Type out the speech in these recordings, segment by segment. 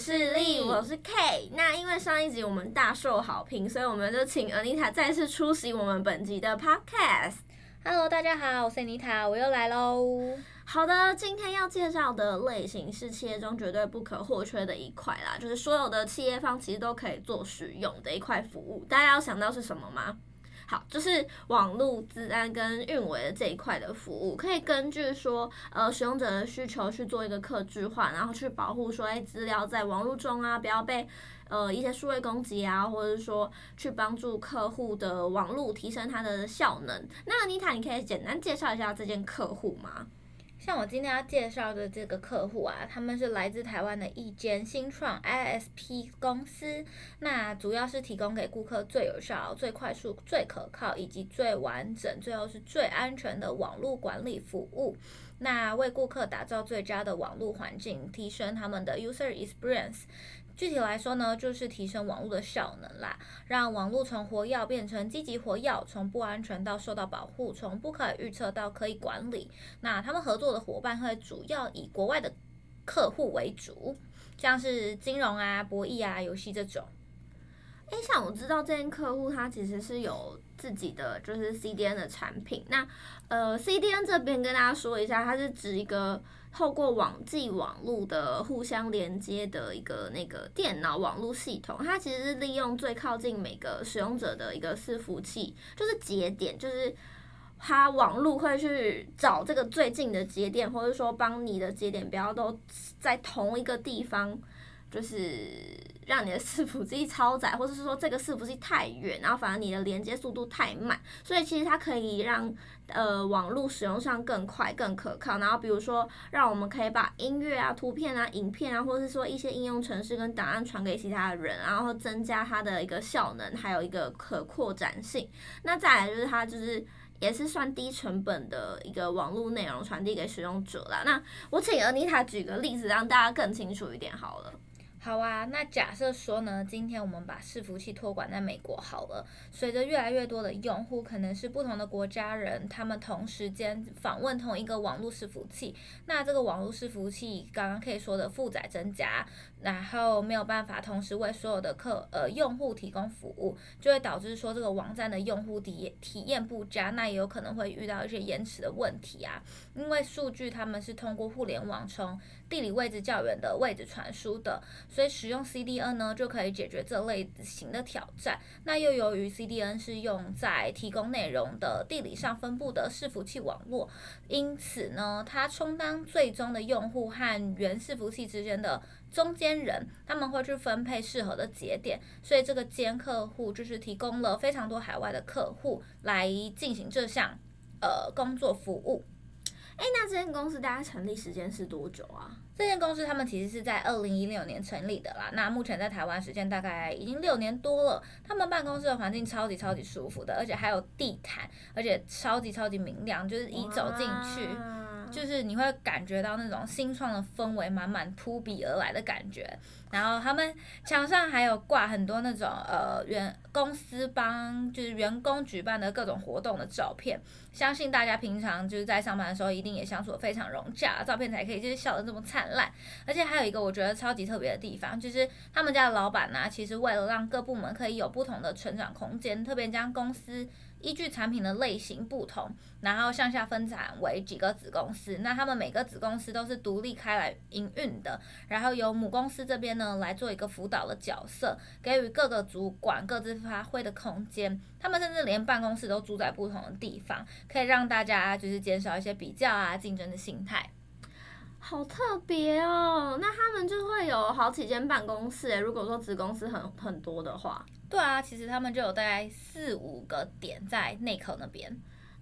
暴力可软势利，我是 K。那因为上一集我们大受好评，所以我们就请 Anita 再次出席我们本集的 Podcast。Hello，大家好，我是 Anita，我又来喽。好的，今天要介绍的类型是企业中绝对不可或缺的一块啦，就是所有的企业方其实都可以做使用的一块服务。大家要想到是什么吗？好，就是网络治安跟运维的这一块的服务，可以根据说呃使用者的需求去做一个客制化，然后去保护说哎资料在网络中啊不要被呃一些数位攻击啊，或者是说去帮助客户的网络提升它的效能。那妮塔你可以简单介绍一下这间客户吗？像我今天要介绍的这个客户啊，他们是来自台湾的一间新创 ISP 公司，那主要是提供给顾客最有效、最快速、最可靠以及最完整，最后是最安全的网络管理服务。那为顾客打造最佳的网络环境，提升他们的 user experience。具体来说呢，就是提升网络的效能啦，让网络从活跃变成积极活跃，从不安全到受到保护，从不可预测到可以管理。那他们合作的伙伴会主要以国外的客户为主，像是金融啊、博弈啊、游戏这种。诶，像我知道这间客户他其实是有自己的就是 CDN 的产品。那呃，CDN 这边跟大家说一下，它是指一个。透过网际网络的互相连接的一个那个电脑网络系统，它其实是利用最靠近每个使用者的一个伺服器，就是节点，就是它网络会去找这个最近的节点，或者说帮你的节点不要都在同一个地方，就是。让你的伺服器超载，或者是说这个伺服器太远，然后反而你的连接速度太慢，所以其实它可以让呃网络使用上更快、更可靠。然后比如说，让我们可以把音乐啊、图片啊、影片啊，或者是说一些应用程式跟档案传给其他的人，然后增加它的一个效能，还有一个可扩展性。那再来就是它就是也是算低成本的一个网络内容传递给使用者啦。那我请 Anita 举个例子，让大家更清楚一点好了。好啊，那假设说呢，今天我们把伺服器托管在美国好了。随着越来越多的用户可能是不同的国家人，他们同时间访问同一个网络伺服器，那这个网络伺服器刚刚可以说的负载增加，然后没有办法同时为所有的客呃用户提供服务，就会导致说这个网站的用户体体验不佳，那也有可能会遇到一些延迟的问题啊。因为数据他们是通过互联网从地理位置较远的位置传输的。所以使用 CDN 呢，就可以解决这类型的挑战。那又由于 CDN 是用在提供内容的地理上分布的伺服器网络，因此呢，它充当最终的用户和原伺服器之间的中间人，他们会去分配适合的节点。所以这个间客户就是提供了非常多海外的客户来进行这项呃工作服务。诶，那这间公司大概成立时间是多久啊？这间公司他们其实是在二零一六年成立的啦，那目前在台湾时间大概已经六年多了。他们办公室的环境超级超级舒服的，而且还有地毯，而且超级超级明亮，就是一走进去，就是你会感觉到那种新创的氛围满满扑鼻而来的感觉。然后他们墙上还有挂很多那种呃员公司帮就是员工举办的各种活动的照片，相信大家平常就是在上班的时候一定也相处得非常融洽，照片才可以就是笑得这么灿烂。而且还有一个我觉得超级特别的地方，就是他们家的老板呢，其实为了让各部门可以有不同的成长空间，特别将公司。依据产品的类型不同，然后向下分展为几个子公司。那他们每个子公司都是独立开来营运的，然后由母公司这边呢来做一个辅导的角色，给予各个主管各自发挥的空间。他们甚至连办公室都住在不同的地方，可以让大家就是减少一些比较啊竞争的心态。好特别哦！那他们就会有好几间办公室诶，如果说子公司很很多的话。对啊，其实他们就有大概四五个点在内科那边。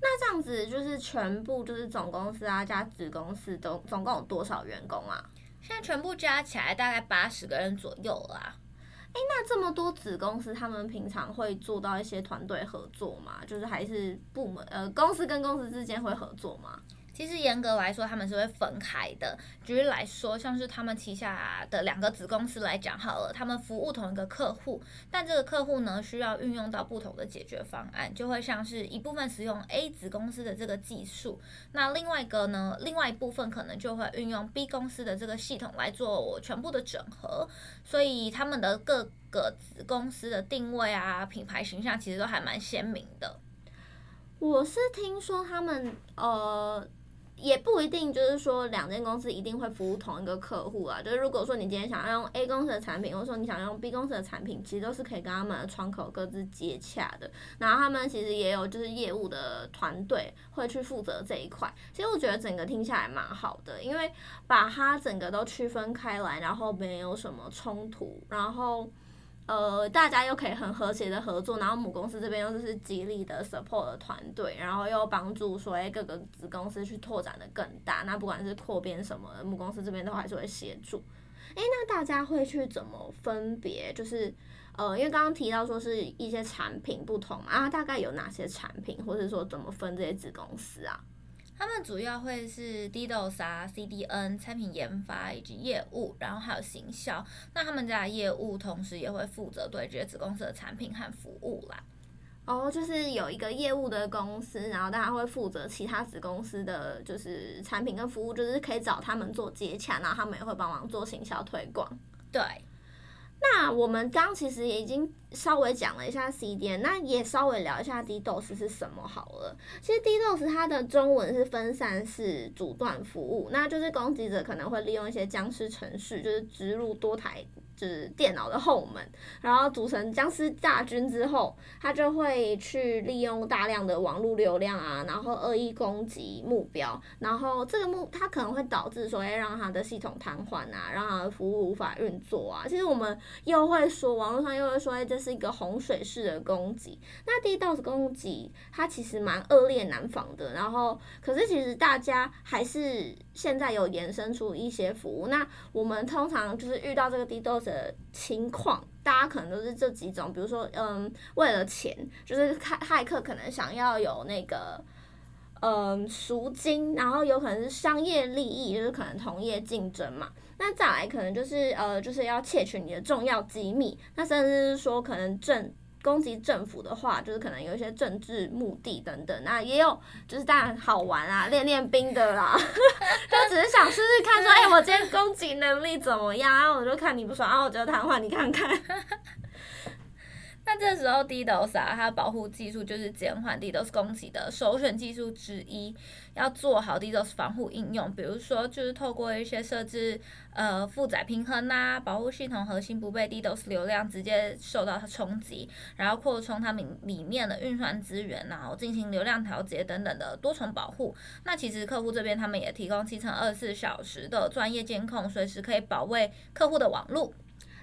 那这样子就是全部就是总公司啊加子公司都总共有多少员工啊？现在全部加起来大概八十个人左右啦。诶，那这么多子公司，他们平常会做到一些团队合作吗？就是还是部门呃公司跟公司之间会合作吗？其实严格来说，他们是会分开的。举例来说，像是他们旗下的两个子公司来讲好了，他们服务同一个客户，但这个客户呢需要运用到不同的解决方案，就会像是一部分使用 A 子公司的这个技术，那另外一个呢，另外一部分可能就会运用 B 公司的这个系统来做我全部的整合，所以他们的各个子公司的定位啊、品牌形象其实都还蛮鲜明的。我是听说他们呃。也不一定，就是说两间公司一定会服务同一个客户啊。就是如果说你今天想要用 A 公司的产品，或者说你想用 B 公司的产品，其实都是可以跟他们的窗口各自接洽的。然后他们其实也有就是业务的团队会去负责这一块。其实我觉得整个听下来蛮好的，因为把它整个都区分开来，然后没有什么冲突，然后。呃，大家又可以很和谐的合作，然后母公司这边又是极力的 support 团队，然后又帮助说，哎，各个子公司去拓展的更大。那不管是扩编什么的，母公司这边都还是会协助。哎，那大家会去怎么分别？就是呃，因为刚刚提到说是一些产品不同嘛，啊，大概有哪些产品，或者说怎么分这些子公司啊？他们主要会是 DDoS 啊、CDN、产品研发以及业务，然后还有行销。那他们家的业务同时也会负责对这些子公司的产品和服务啦。哦，就是有一个业务的公司，然后大家会负责其他子公司的就是产品跟服务，就是可以找他们做接洽，然后他们也会帮忙做行销推广。对。那我们刚其实也已经稍微讲了一下 C D，那也稍微聊一下 DDoS 是什么好了。其实 DDoS 它的中文是分散式阻断服务，那就是攻击者可能会利用一些僵尸程序，就是植入多台。就是电脑的后门，然后组成僵尸大军之后，他就会去利用大量的网络流量啊，然后恶意攻击目标，然后这个目它可能会导致说，哎，让他的系统瘫痪啊，让他的服务无法运作啊。其实我们又会说，网络上又会说，哎，这是一个洪水式的攻击。那 DDoS 攻击它其实蛮恶劣难防的，然后可是其实大家还是现在有延伸出一些服务。那我们通常就是遇到这个 DDoS 的情况，大家可能都是这几种，比如说，嗯，为了钱，就是骇骇客可能想要有那个，嗯，赎金，然后有可能是商业利益，就是可能同业竞争嘛。那再来可能就是，呃，就是要窃取你的重要机密，那甚至是说可能正。攻击政府的话，就是可能有一些政治目的等等，那也有就是当然好玩啊，练练兵的啦，就只是想试试看说，哎、我今天攻击能力怎么样？然后我就看你不爽，然后我就瘫痪你看看。那这时候 DDoS 啊，它保护技术就是减缓 DDoS 攻击的首选技术之一。要做好 DDoS 防护应用，比如说就是透过一些设置呃负载平衡呐、保护系统核心不被 DDoS 流量直接受到它冲击，然后扩充它们里面的运算资源，然后进行流量调节等等的多重保护。那其实客户这边他们也提供七乘二十四小时的专业监控，随时可以保卫客户的网络。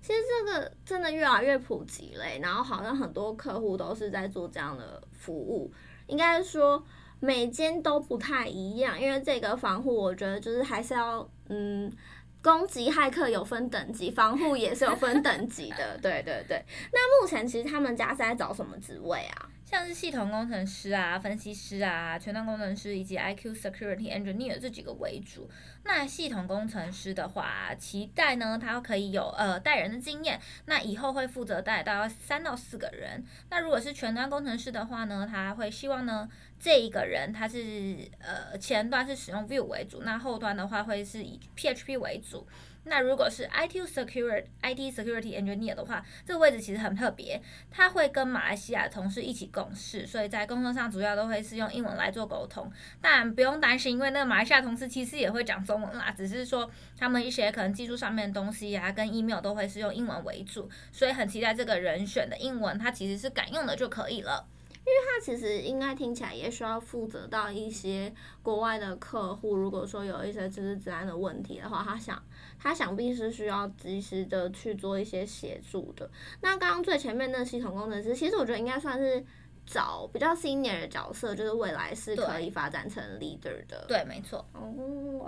其实这个真的越来越普及嘞，然后好像很多客户都是在做这样的服务，应该说每间都不太一样，因为这个防护我觉得就是还是要嗯，攻击骇客有分等级，防护也是有分等级的，对对对。那目前其实他们家是在找什么职位啊？像是系统工程师啊、分析师啊、全端工程师以及 IQ Security Engineer 这几个为主。那系统工程师的话，期待呢，他可以有呃带人的经验，那以后会负责带大概三到四个人。那如果是全端工程师的话呢，他会希望呢这一个人他是呃前端是使用 Vue 为主，那后端的话会是以 PHP 为主。那如果是 IT security IT security engineer 的话，这个位置其实很特别，他会跟马来西亚同事一起共事，所以在工作上主要都会是用英文来做沟通。但不用担心，因为那个马来西亚同事其实也会讲中文啦，只是说他们一些可能技术上面的东西呀、啊，跟 email 都会是用英文为主，所以很期待这个人选的英文，他其实是敢用的就可以了。因为他其实应该听起来也需要负责到一些国外的客户，如果说有一些就是治安的问题的话，他想他想必是需要及时的去做一些协助的。那刚刚最前面的系统工程师，其实我觉得应该算是找比较 senior 的角色，就是未来是可以发展成 leader 的。对，没错。哦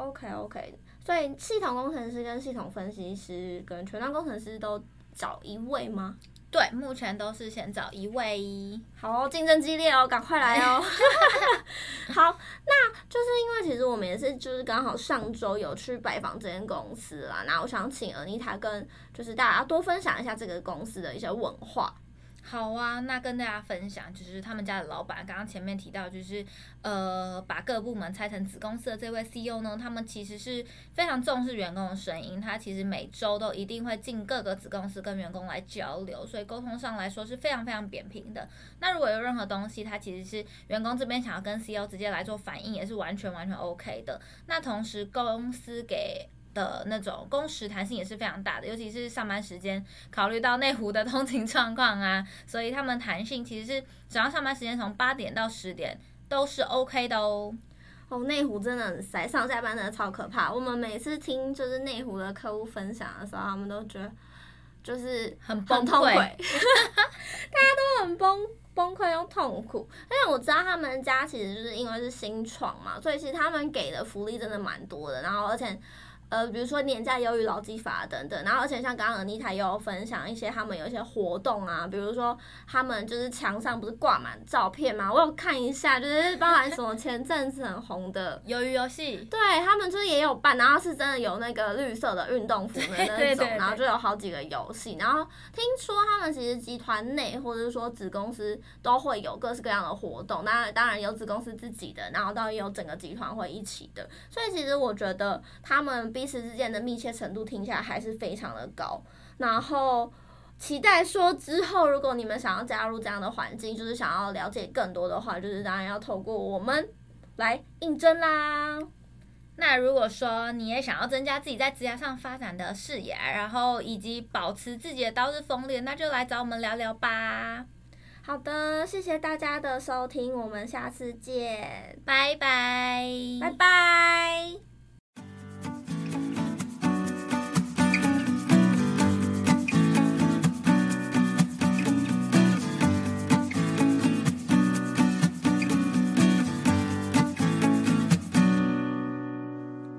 ，OK OK。所以系统工程师跟系统分析师跟全端工程师都找一位吗？对，目前都是先找一位。好，竞争激烈哦，赶快来哦。好，那就是因为其实我们也是就是刚好上周有去拜访这间公司啦，那我想请 Anita 跟就是大家多分享一下这个公司的一些文化。好啊，那跟大家分享，就是他们家的老板，刚刚前面提到，就是呃，把各部门拆成子公司的这位 CEO 呢，他们其实是非常重视员工的声音，他其实每周都一定会进各个子公司跟员工来交流，所以沟通上来说是非常非常扁平的。那如果有任何东西，他其实是员工这边想要跟 CEO 直接来做反应，也是完全完全 OK 的。那同时公司给的那种工时弹性也是非常大的，尤其是上班时间，考虑到内湖的通勤状况啊，所以他们弹性其实是只要上班时间从八点到十点都是 OK 的哦。哦，内湖真的很塞，上下班真的超可怕。我们每次听就是内湖的客户分享的时候，他们都觉得就是很崩溃，大家都很崩崩溃又痛苦。因为我知道他们家其实就是因为是新创嘛，所以其实他们给的福利真的蛮多的，然后而且。呃，比如说年假鱿鱼劳基法等等，然后而且像刚刚 Anita 也有分享一些他们有一些活动啊，比如说他们就是墙上不是挂满照片嘛？我有看一下，就是包含什么前阵子很红的 鱿鱼游戏，对他们就是也有办，然后是真的有那个绿色的运动服的那种，然后就有好几个游戏，然后听说他们其实集团内或者是说子公司都会有各式各样的活动，那当然有子公司自己的，然后当然也有整个集团会一起的，所以其实我觉得他们。彼此之间的密切程度听起来还是非常的高，然后期待说之后，如果你们想要加入这样的环境，就是想要了解更多的话，就是当然要透过我们来应征啦。那如果说你也想要增加自己在职涯上发展的视野，然后以及保持自己的刀刃锋利，那就来找我们聊聊吧。好的，谢谢大家的收听，我们下次见，拜拜，拜拜。